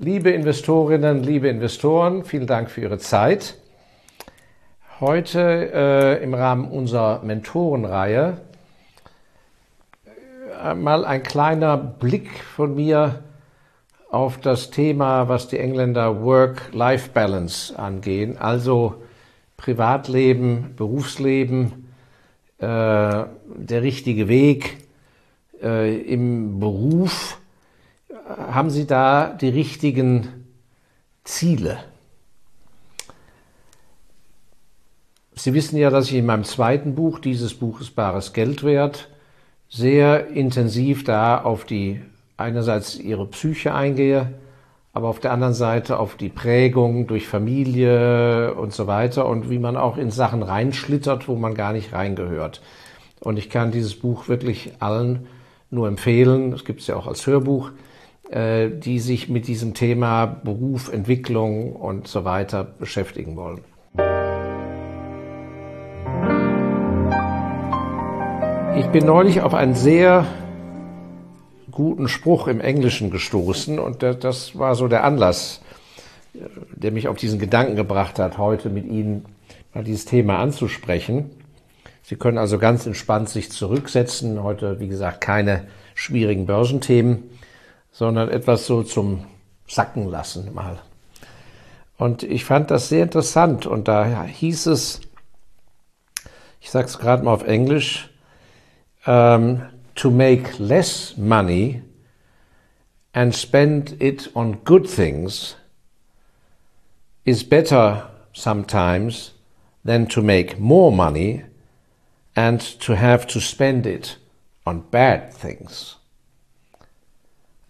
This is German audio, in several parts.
Liebe Investorinnen, liebe Investoren, vielen Dank für Ihre Zeit. Heute äh, im Rahmen unserer Mentorenreihe äh, mal ein kleiner Blick von mir auf das Thema, was die Engländer Work-Life-Balance angehen, also Privatleben, Berufsleben, äh, der richtige Weg äh, im Beruf haben Sie da die richtigen Ziele? Sie wissen ja, dass ich in meinem zweiten Buch, dieses Buch ist bares Geld wert, sehr intensiv da auf die einerseits ihre Psyche eingehe, aber auf der anderen Seite auf die Prägung durch Familie und so weiter und wie man auch in Sachen reinschlittert, wo man gar nicht reingehört. Und ich kann dieses Buch wirklich allen nur empfehlen. Es gibt es ja auch als Hörbuch. Äh, die sich mit diesem Thema Beruf, Entwicklung und so weiter beschäftigen wollen. Ich bin neulich auf einen sehr guten Spruch im Englischen gestoßen und das war so der Anlass, der mich auf diesen Gedanken gebracht hat, heute mit Ihnen mal dieses Thema anzusprechen. Sie können also ganz entspannt sich zurücksetzen. Heute, wie gesagt, keine schwierigen Börsenthemen sondern etwas so zum Sacken lassen mal. Und ich fand das sehr interessant und da hieß es, ich sage es gerade mal auf Englisch, um, ähm, to make less money and spend it on good things is better sometimes than to make more money and to have to spend it on bad things.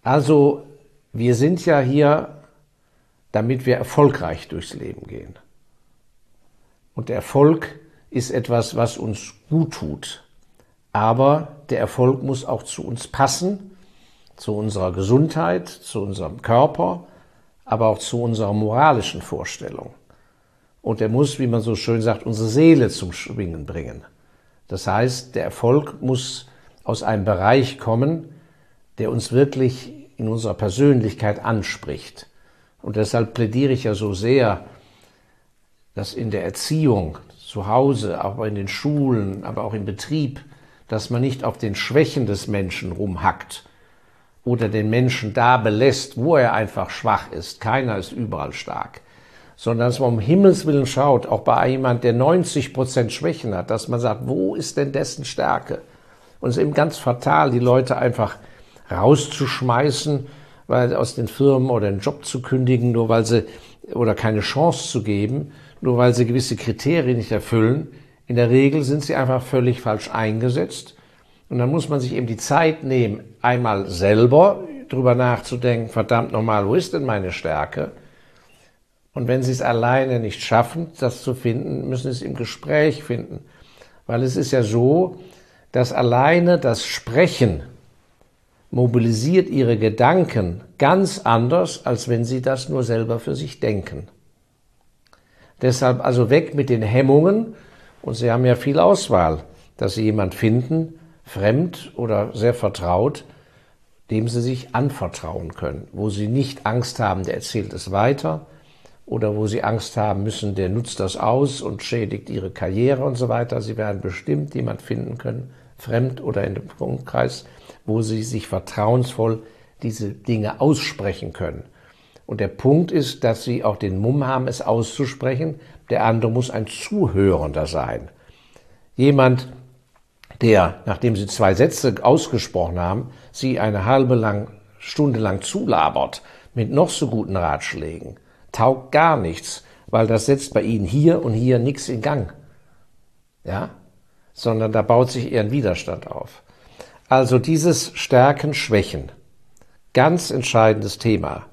Also wir sind ja hier, damit wir erfolgreich durchs Leben gehen. Und der Erfolg ist etwas, was uns gut tut. Aber der Erfolg muss auch zu uns passen, zu unserer Gesundheit, zu unserem Körper, aber auch zu unserer moralischen Vorstellung. Und er muss, wie man so schön sagt, unsere Seele zum Schwingen bringen. Das heißt, der Erfolg muss aus einem Bereich kommen, der uns wirklich in unserer Persönlichkeit anspricht. Und deshalb plädiere ich ja so sehr, dass in der Erziehung, zu Hause, aber in den Schulen, aber auch im Betrieb, dass man nicht auf den Schwächen des Menschen rumhackt oder den Menschen da belässt, wo er einfach schwach ist. Keiner ist überall stark. Sondern dass man um Himmels Willen schaut, auch bei jemand, der 90 Prozent Schwächen hat, dass man sagt, wo ist denn dessen Stärke? Und es ist eben ganz fatal, die Leute einfach rauszuschmeißen, weil aus den Firmen oder den Job zu kündigen, nur weil sie oder keine Chance zu geben, nur weil sie gewisse Kriterien nicht erfüllen. In der Regel sind sie einfach völlig falsch eingesetzt. Und dann muss man sich eben die Zeit nehmen, einmal selber drüber nachzudenken, verdammt nochmal, wo ist denn meine Stärke? Und wenn sie es alleine nicht schaffen, das zu finden, müssen sie es im Gespräch finden. Weil es ist ja so, dass alleine das Sprechen mobilisiert ihre Gedanken ganz anders, als wenn sie das nur selber für sich denken. Deshalb also weg mit den Hemmungen und Sie haben ja viel Auswahl, dass Sie jemand finden, fremd oder sehr vertraut, dem Sie sich anvertrauen können, wo Sie nicht Angst haben, der erzählt es weiter oder wo Sie Angst haben müssen, der nutzt das aus und schädigt Ihre Karriere und so weiter. Sie werden bestimmt jemand finden können, fremd oder in dem Umkreis, wo sie sich vertrauensvoll diese Dinge aussprechen können. Und der Punkt ist, dass sie auch den Mumm haben, es auszusprechen. Der andere muss ein Zuhörender sein. Jemand, der, nachdem sie zwei Sätze ausgesprochen haben, sie eine halbe lang, Stunde lang zulabert mit noch so guten Ratschlägen, taugt gar nichts, weil das setzt bei ihnen hier und hier nichts in Gang. Ja? Sondern da baut sich eher ein Widerstand auf. Also dieses Stärken, Schwächen. Ganz entscheidendes Thema.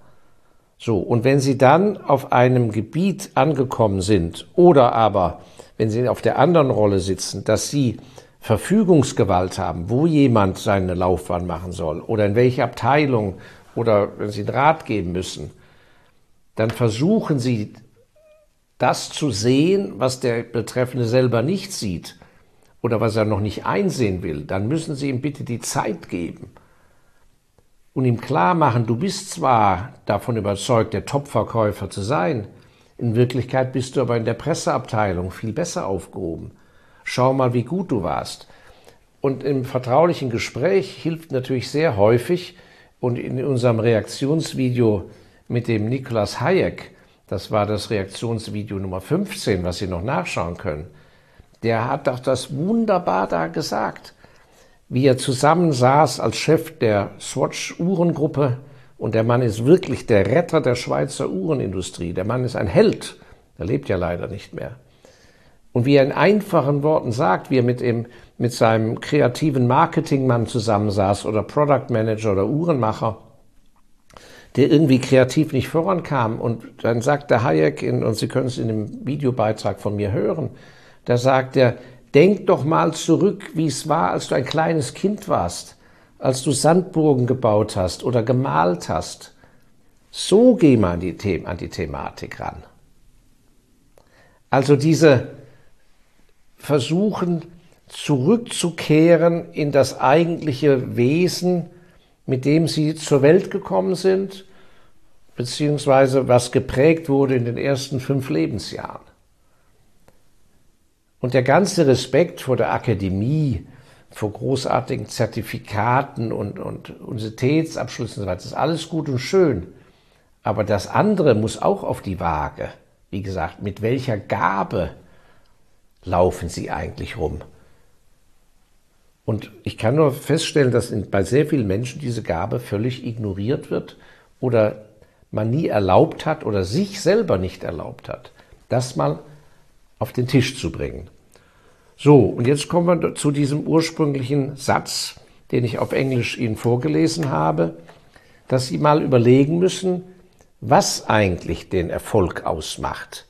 So, und wenn Sie dann auf einem Gebiet angekommen sind oder aber, wenn Sie auf der anderen Rolle sitzen, dass Sie Verfügungsgewalt haben, wo jemand seine Laufbahn machen soll oder in welche Abteilung oder wenn Sie einen Rat geben müssen, dann versuchen Sie das zu sehen, was der Betreffende selber nicht sieht oder was er noch nicht einsehen will, dann müssen Sie ihm bitte die Zeit geben. und ihm klar machen, du bist zwar davon überzeugt, der Topverkäufer zu sein, in Wirklichkeit bist du aber in der Presseabteilung viel besser aufgehoben. Schau mal, wie gut du warst. Und im vertraulichen Gespräch hilft natürlich sehr häufig, und in unserem Reaktionsvideo mit dem Niklas Hayek, das war das Reaktionsvideo Nummer 15, was Sie noch nachschauen können, der hat doch das wunderbar da gesagt, wie er zusammensaß als Chef der Swatch Uhrengruppe und der Mann ist wirklich der Retter der Schweizer Uhrenindustrie. Der Mann ist ein Held. Er lebt ja leider nicht mehr. Und wie er in einfachen Worten sagt, wie er mit, ihm, mit seinem kreativen Marketingmann zusammensaß oder Product Manager oder Uhrenmacher, der irgendwie kreativ nicht vorankam. Und dann sagt der Hayek, in, und Sie können es in dem Videobeitrag von mir hören, da sagt er, denk doch mal zurück, wie es war, als du ein kleines Kind warst, als du Sandburgen gebaut hast oder gemalt hast. So geh mal an die, The an die Thematik ran. Also diese versuchen zurückzukehren in das eigentliche Wesen, mit dem sie zur Welt gekommen sind, beziehungsweise was geprägt wurde in den ersten fünf Lebensjahren. Und der ganze Respekt vor der Akademie, vor großartigen Zertifikaten und, und Universitätsabschlüssen und so weiter, ist alles gut und schön. Aber das andere muss auch auf die Waage. Wie gesagt, mit welcher Gabe laufen sie eigentlich rum? Und ich kann nur feststellen, dass bei sehr vielen Menschen diese Gabe völlig ignoriert wird oder man nie erlaubt hat oder sich selber nicht erlaubt hat, das mal auf den Tisch zu bringen. So, und jetzt kommen wir zu diesem ursprünglichen Satz, den ich auf Englisch Ihnen vorgelesen habe, dass Sie mal überlegen müssen, was eigentlich den Erfolg ausmacht.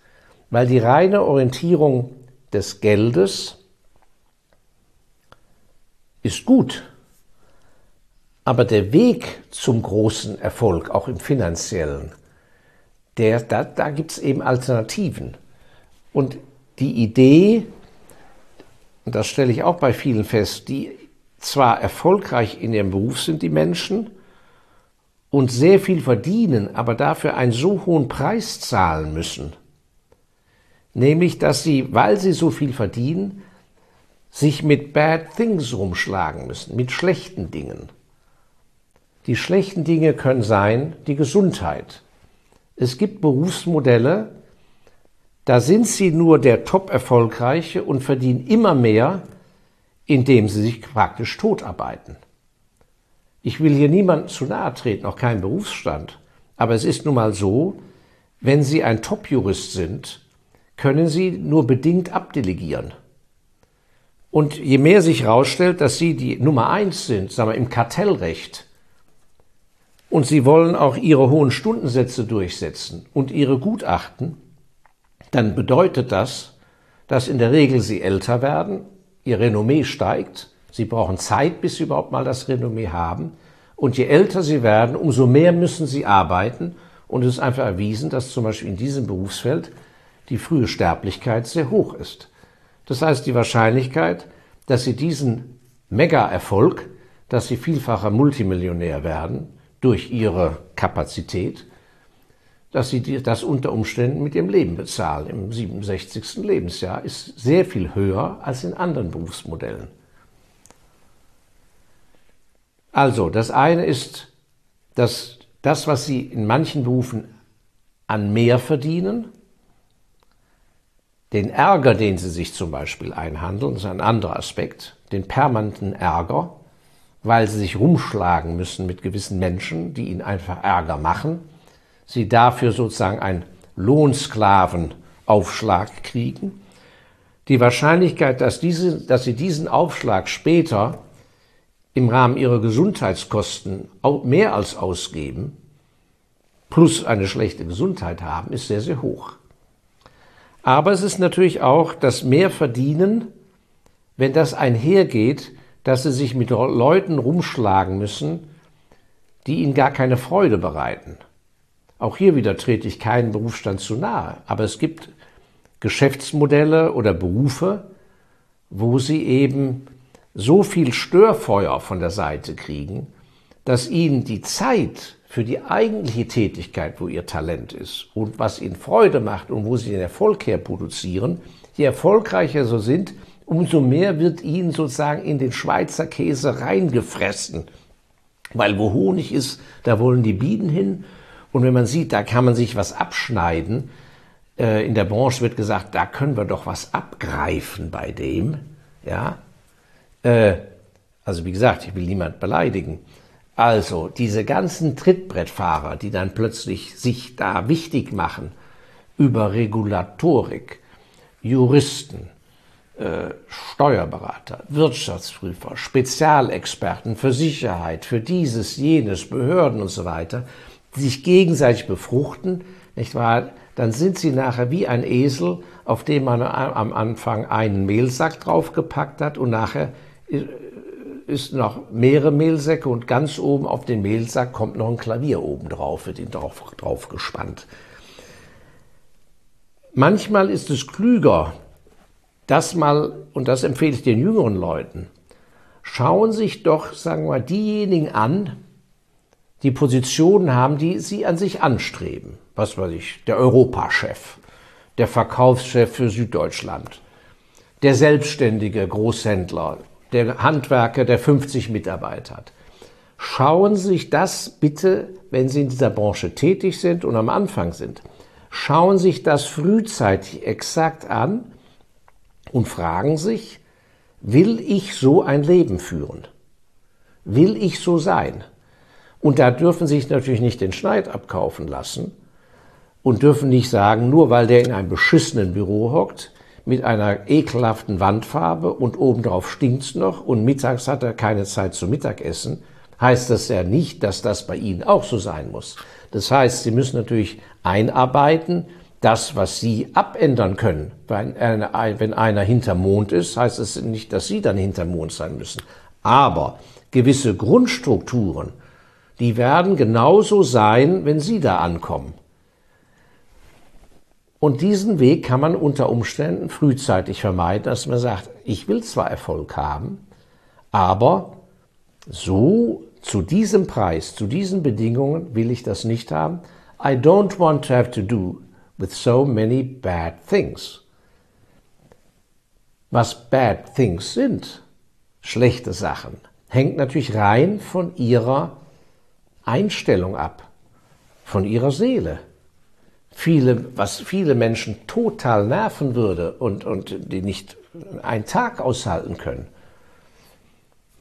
Weil die reine Orientierung des Geldes ist gut. Aber der Weg zum großen Erfolg, auch im finanziellen, der, da, da gibt es eben Alternativen. Und die Idee, und das stelle ich auch bei vielen fest, die zwar erfolgreich in ihrem Beruf sind, die Menschen, und sehr viel verdienen, aber dafür einen so hohen Preis zahlen müssen, nämlich dass sie, weil sie so viel verdienen, sich mit Bad Things rumschlagen müssen, mit schlechten Dingen. Die schlechten Dinge können sein die Gesundheit. Es gibt Berufsmodelle, da sind sie nur der Top-Erfolgreiche und verdienen immer mehr, indem sie sich praktisch totarbeiten. Ich will hier niemandem zu nahe treten, auch keinen Berufsstand. Aber es ist nun mal so, wenn Sie ein Top-Jurist sind, können Sie nur bedingt abdelegieren. Und je mehr sich herausstellt, dass Sie die Nummer eins sind, sagen wir im Kartellrecht, und Sie wollen auch Ihre hohen Stundensätze durchsetzen und Ihre Gutachten, dann bedeutet das, dass in der Regel Sie älter werden, Ihr Renommee steigt, Sie brauchen Zeit, bis Sie überhaupt mal das Renommee haben, und je älter Sie werden, umso mehr müssen Sie arbeiten, und es ist einfach erwiesen, dass zum Beispiel in diesem Berufsfeld die frühe Sterblichkeit sehr hoch ist. Das heißt, die Wahrscheinlichkeit, dass Sie diesen Mega-Erfolg, dass Sie vielfacher Multimillionär werden durch Ihre Kapazität, dass Sie das unter Umständen mit Ihrem Leben bezahlen im 67. Lebensjahr, ist sehr viel höher als in anderen Berufsmodellen. Also, das eine ist, dass das, was Sie in manchen Berufen an mehr verdienen, den Ärger, den sie sich zum Beispiel einhandeln, ist ein anderer Aspekt, den permanenten Ärger, weil sie sich rumschlagen müssen mit gewissen Menschen, die ihnen einfach Ärger machen, sie dafür sozusagen einen Lohnsklavenaufschlag kriegen. Die Wahrscheinlichkeit, dass, diese, dass sie diesen Aufschlag später im Rahmen ihrer Gesundheitskosten mehr als ausgeben, plus eine schlechte Gesundheit haben, ist sehr, sehr hoch. Aber es ist natürlich auch das Mehrverdienen, wenn das einhergeht, dass sie sich mit Leuten rumschlagen müssen, die ihnen gar keine Freude bereiten. Auch hier wieder trete ich keinen Berufsstand zu nahe, aber es gibt Geschäftsmodelle oder Berufe, wo sie eben so viel Störfeuer von der Seite kriegen, dass ihnen die Zeit für die eigentliche Tätigkeit, wo ihr Talent ist und was ihnen Freude macht und wo sie den Erfolg herproduzieren, je erfolgreicher so sind, umso mehr wird ihnen sozusagen in den Schweizer Käse reingefressen. Weil wo Honig ist, da wollen die Bienen hin. Und wenn man sieht, da kann man sich was abschneiden, äh, in der Branche wird gesagt, da können wir doch was abgreifen bei dem. Ja, äh, also wie gesagt, ich will niemand beleidigen. Also diese ganzen Trittbrettfahrer, die dann plötzlich sich da wichtig machen über Regulatorik, Juristen, äh, Steuerberater, Wirtschaftsprüfer, Spezialexperten für Sicherheit, für dieses, jenes, Behörden und so weiter, sich gegenseitig befruchten, nicht wahr? Dann sind sie nachher wie ein Esel, auf dem man am Anfang einen Mehlsack draufgepackt hat und nachher ist noch mehrere Mehlsäcke und ganz oben auf den Mehlsack kommt noch ein Klavier oben drauf, wird ihn drauf, drauf gespannt. Manchmal ist es klüger, das mal, und das empfehle ich den jüngeren Leuten, schauen sich doch, sagen wir mal, diejenigen an, die Positionen haben, die sie an sich anstreben. Was weiß ich, der Europachef, der Verkaufschef für Süddeutschland, der selbstständige Großhändler, der Handwerker, der 50 Mitarbeiter hat. Schauen Sie sich das bitte, wenn Sie in dieser Branche tätig sind und am Anfang sind, schauen Sie sich das frühzeitig exakt an und fragen sich, will ich so ein Leben führen? Will ich so sein? Und da dürfen Sie sich natürlich nicht den Schneid abkaufen lassen und dürfen nicht sagen, nur weil der in einem beschissenen Büro hockt, mit einer ekelhaften Wandfarbe und obendrauf stinkt's noch und mittags hat er keine Zeit zum Mittagessen, heißt das ja nicht, dass das bei Ihnen auch so sein muss. Das heißt, Sie müssen natürlich einarbeiten, das, was Sie abändern können. Wenn einer, wenn einer hinter Mond ist, heißt es nicht, dass Sie dann hinter Mond sein müssen. Aber gewisse Grundstrukturen, die werden genauso sein, wenn Sie da ankommen. Und diesen Weg kann man unter Umständen frühzeitig vermeiden, dass man sagt, ich will zwar Erfolg haben, aber so zu diesem Preis, zu diesen Bedingungen will ich das nicht haben. I don't want to have to do with so many bad things. Was bad things sind, schlechte Sachen, hängt natürlich rein von ihrer Einstellung ab, von ihrer Seele viele, was viele Menschen total nerven würde und, und die nicht einen Tag aushalten können,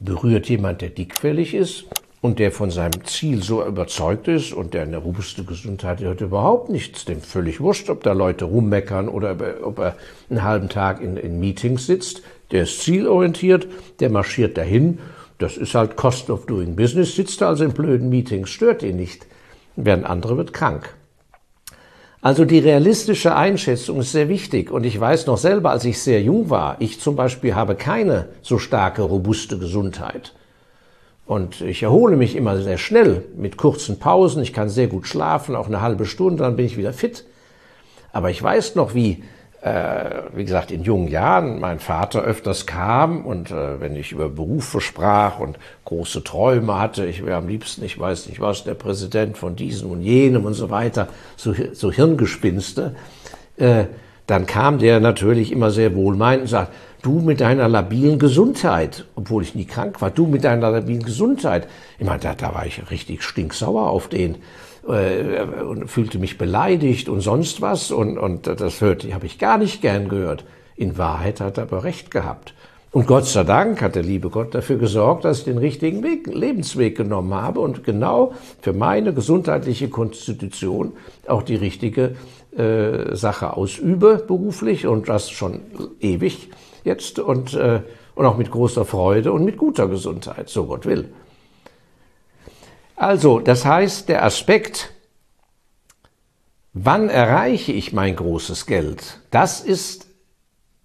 berührt jemand, der dickfällig ist und der von seinem Ziel so überzeugt ist und der eine robuste Gesundheit hat, überhaupt nichts. Dem völlig wurscht, ob da Leute rummeckern oder ob er einen halben Tag in, in Meetings sitzt. Der ist zielorientiert, der marschiert dahin. Das ist halt Cost of Doing Business. Sitzt also in blöden Meetings, stört ihn nicht. Während andere wird krank. Also die realistische Einschätzung ist sehr wichtig. Und ich weiß noch selber, als ich sehr jung war, ich zum Beispiel habe keine so starke, robuste Gesundheit. Und ich erhole mich immer sehr schnell mit kurzen Pausen. Ich kann sehr gut schlafen, auch eine halbe Stunde, dann bin ich wieder fit. Aber ich weiß noch, wie wie gesagt, in jungen Jahren mein Vater öfters kam und äh, wenn ich über Berufe sprach und große Träume hatte, ich wäre am liebsten, ich weiß nicht was, der Präsident von diesem und jenem und so weiter, so, so Hirngespinste, äh, dann kam der natürlich immer sehr wohlmeinend und sagt, du mit deiner labilen Gesundheit, obwohl ich nie krank war, du mit deiner labilen Gesundheit. Ich meine, da, da war ich richtig stinksauer auf den äh, und fühlte mich beleidigt und sonst was und, und das hörte, habe ich gar nicht gern gehört. In Wahrheit hat er aber recht gehabt. Und Gott sei Dank hat der liebe Gott dafür gesorgt, dass ich den richtigen Weg, Lebensweg genommen habe und genau für meine gesundheitliche Konstitution auch die richtige äh, Sache ausübe beruflich und das schon ewig jetzt und, äh, und auch mit großer Freude und mit guter Gesundheit, so Gott will. Also, das heißt, der Aspekt, wann erreiche ich mein großes Geld, das ist,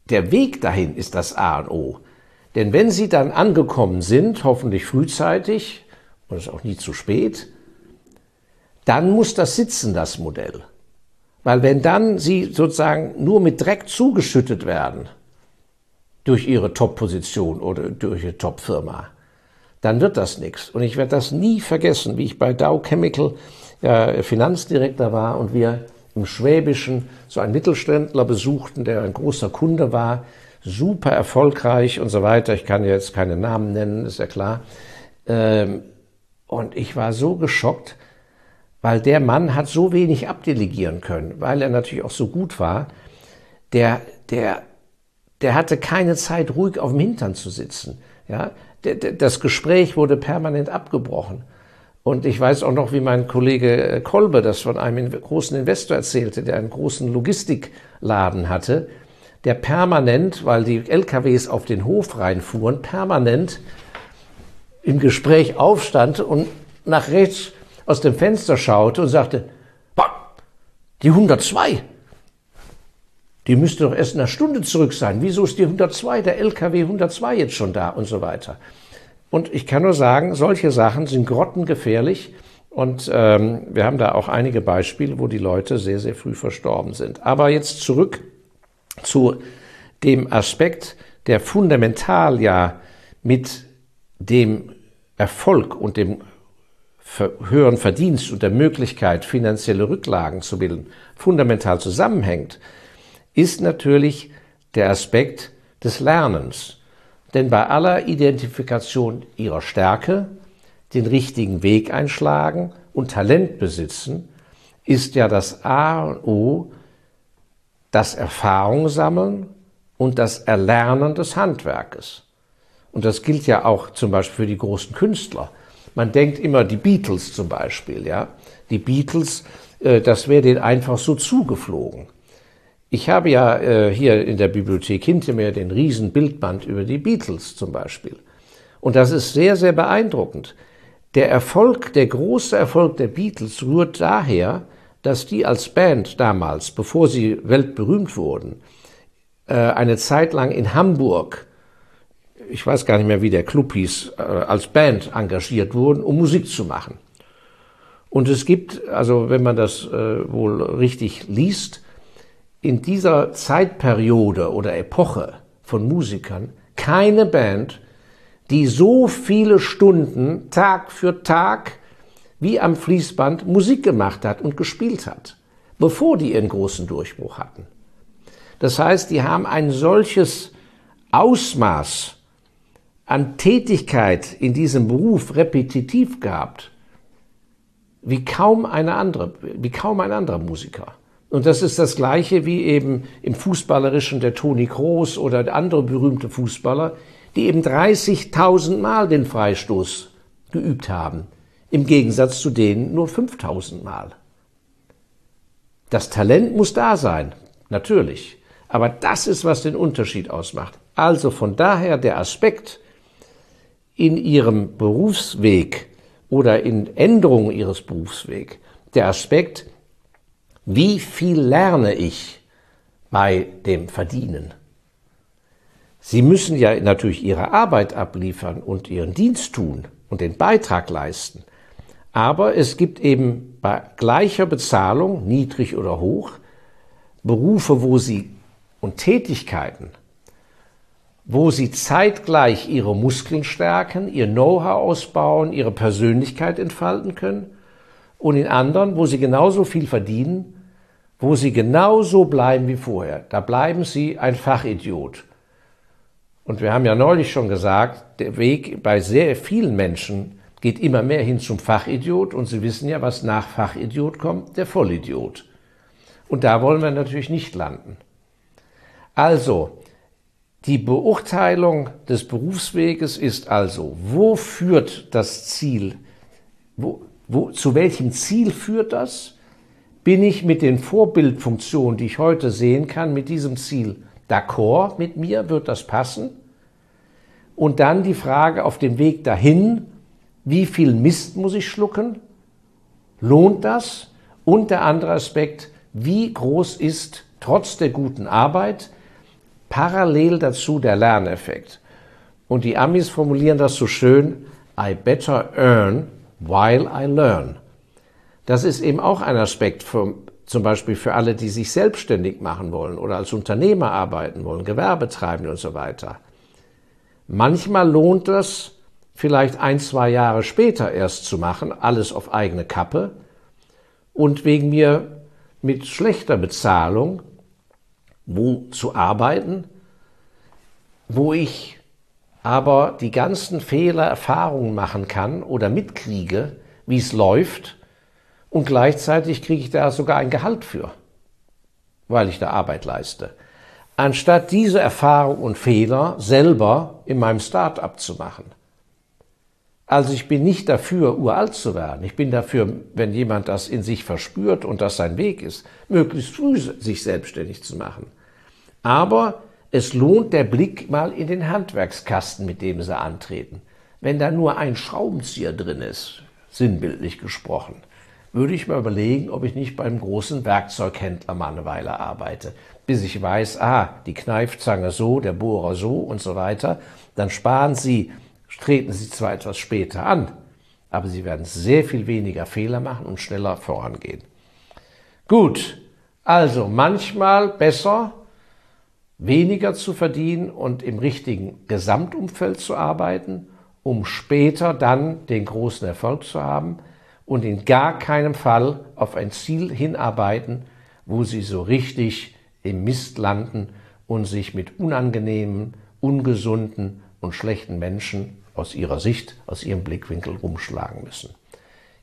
der Weg dahin ist das A und O. Denn wenn Sie dann angekommen sind, hoffentlich frühzeitig, und es ist auch nie zu spät, dann muss das sitzen, das Modell. Weil wenn dann Sie sozusagen nur mit Dreck zugeschüttet werden, durch Ihre Top-Position oder durch Ihre Top-Firma, dann wird das nichts. Und ich werde das nie vergessen, wie ich bei Dow Chemical äh, Finanzdirektor war und wir im Schwäbischen so einen Mittelständler besuchten, der ein großer Kunde war, super erfolgreich und so weiter. Ich kann jetzt keine Namen nennen, ist ja klar. Ähm, und ich war so geschockt, weil der Mann hat so wenig abdelegieren können, weil er natürlich auch so gut war. Der, der, der hatte keine Zeit, ruhig auf dem Hintern zu sitzen. Ja, das Gespräch wurde permanent abgebrochen. Und ich weiß auch noch, wie mein Kollege äh, Kolbe das von einem großen Investor erzählte, der einen großen Logistikladen hatte, der permanent, weil die LKWs auf den Hof reinfuhren, permanent im Gespräch aufstand und nach rechts aus dem Fenster schaute und sagte, die 102, die müsste doch erst in einer Stunde zurück sein. Wieso ist die 102, der LKW 102 jetzt schon da und so weiter? Und ich kann nur sagen, solche Sachen sind grottengefährlich. Und ähm, wir haben da auch einige Beispiele, wo die Leute sehr, sehr früh verstorben sind. Aber jetzt zurück zu dem Aspekt, der fundamental ja mit dem Erfolg und dem höheren Verdienst und der Möglichkeit, finanzielle Rücklagen zu bilden, fundamental zusammenhängt, ist natürlich der Aspekt des Lernens. Denn bei aller Identifikation ihrer Stärke, den richtigen Weg einschlagen und Talent besitzen, ist ja das A und O das Erfahrung sammeln und das Erlernen des Handwerkes. Und das gilt ja auch zum Beispiel für die großen Künstler. Man denkt immer die Beatles zum Beispiel, ja. Die Beatles, äh, das wäre denen einfach so zugeflogen. Ich habe ja äh, hier in der Bibliothek hinter mir den riesen Bildband über die Beatles zum Beispiel. Und das ist sehr, sehr beeindruckend. Der Erfolg, der große Erfolg der Beatles rührt daher, dass die als Band damals, bevor sie weltberühmt wurden, äh, eine Zeit lang in Hamburg, ich weiß gar nicht mehr, wie der Club hieß, äh, als Band engagiert wurden, um Musik zu machen. Und es gibt, also wenn man das äh, wohl richtig liest, in dieser Zeitperiode oder Epoche von Musikern keine Band, die so viele Stunden Tag für Tag wie am Fließband Musik gemacht hat und gespielt hat, bevor die ihren großen Durchbruch hatten. Das heißt, die haben ein solches Ausmaß an Tätigkeit in diesem Beruf repetitiv gehabt, wie kaum eine andere, wie kaum ein anderer Musiker. Und das ist das Gleiche wie eben im Fußballerischen der Toni Kroos oder andere berühmte Fußballer, die eben 30.000 Mal den Freistoß geübt haben, im Gegensatz zu denen nur 5.000 Mal. Das Talent muss da sein, natürlich. Aber das ist, was den Unterschied ausmacht. Also von daher der Aspekt in ihrem Berufsweg oder in Änderung ihres Berufswegs, der Aspekt, wie viel lerne ich bei dem Verdienen? Sie müssen ja natürlich Ihre Arbeit abliefern und Ihren Dienst tun und den Beitrag leisten. Aber es gibt eben bei gleicher Bezahlung, niedrig oder hoch, Berufe, wo Sie und Tätigkeiten, wo Sie zeitgleich Ihre Muskeln stärken, Ihr Know-how ausbauen, Ihre Persönlichkeit entfalten können und in anderen, wo sie genauso viel verdienen, wo sie genauso bleiben wie vorher. Da bleiben sie ein Fachidiot. Und wir haben ja neulich schon gesagt, der Weg bei sehr vielen Menschen geht immer mehr hin zum Fachidiot und Sie wissen ja, was nach Fachidiot kommt, der Vollidiot. Und da wollen wir natürlich nicht landen. Also, die Beurteilung des Berufsweges ist also, wo führt das Ziel, wo, wo, zu welchem Ziel führt das? Bin ich mit den Vorbildfunktionen, die ich heute sehen kann, mit diesem Ziel d'accord mit mir? Wird das passen? Und dann die Frage auf dem Weg dahin, wie viel Mist muss ich schlucken? Lohnt das? Und der andere Aspekt, wie groß ist trotz der guten Arbeit parallel dazu der Lerneffekt? Und die Amis formulieren das so schön, I better earn while I learn. Das ist eben auch ein Aspekt für, zum Beispiel für alle, die sich selbstständig machen wollen oder als Unternehmer arbeiten wollen, Gewerbe treiben und so weiter. Manchmal lohnt es, vielleicht ein, zwei Jahre später erst zu machen, alles auf eigene Kappe und wegen mir mit schlechter Bezahlung wo zu arbeiten, wo ich aber die ganzen Fehler, Erfahrungen machen kann oder mitkriege, wie es läuft und gleichzeitig kriege ich da sogar ein Gehalt für, weil ich da Arbeit leiste. Anstatt diese Erfahrung und Fehler selber in meinem Start-up zu machen. Also ich bin nicht dafür, uralt zu werden. Ich bin dafür, wenn jemand das in sich verspürt und das sein Weg ist, möglichst früh sich selbstständig zu machen. Aber es lohnt der Blick mal in den Handwerkskasten, mit dem sie antreten. Wenn da nur ein Schraubenzieher drin ist, sinnbildlich gesprochen, würde ich mal überlegen, ob ich nicht beim großen Werkzeughändler mal eine Weile arbeite, bis ich weiß, ah, die Kneifzange so, der Bohrer so und so weiter. Dann sparen Sie, treten Sie zwar etwas später an, aber Sie werden sehr viel weniger Fehler machen und schneller vorangehen. Gut, also manchmal besser weniger zu verdienen und im richtigen Gesamtumfeld zu arbeiten, um später dann den großen Erfolg zu haben und in gar keinem Fall auf ein Ziel hinarbeiten, wo sie so richtig im Mist landen und sich mit unangenehmen, ungesunden und schlechten Menschen aus ihrer Sicht, aus ihrem Blickwinkel rumschlagen müssen.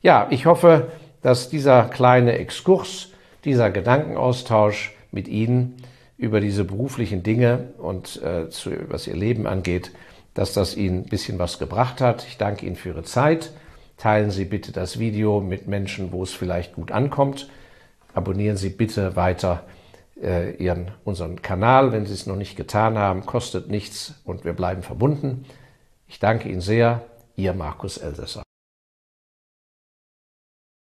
Ja, ich hoffe, dass dieser kleine Exkurs, dieser Gedankenaustausch mit Ihnen über diese beruflichen Dinge und äh, zu, was Ihr Leben angeht, dass das Ihnen ein bisschen was gebracht hat. Ich danke Ihnen für Ihre Zeit. Teilen Sie bitte das Video mit Menschen, wo es vielleicht gut ankommt. Abonnieren Sie bitte weiter äh, Ihren, unseren Kanal, wenn Sie es noch nicht getan haben. Kostet nichts und wir bleiben verbunden. Ich danke Ihnen sehr. Ihr Markus Elsässer.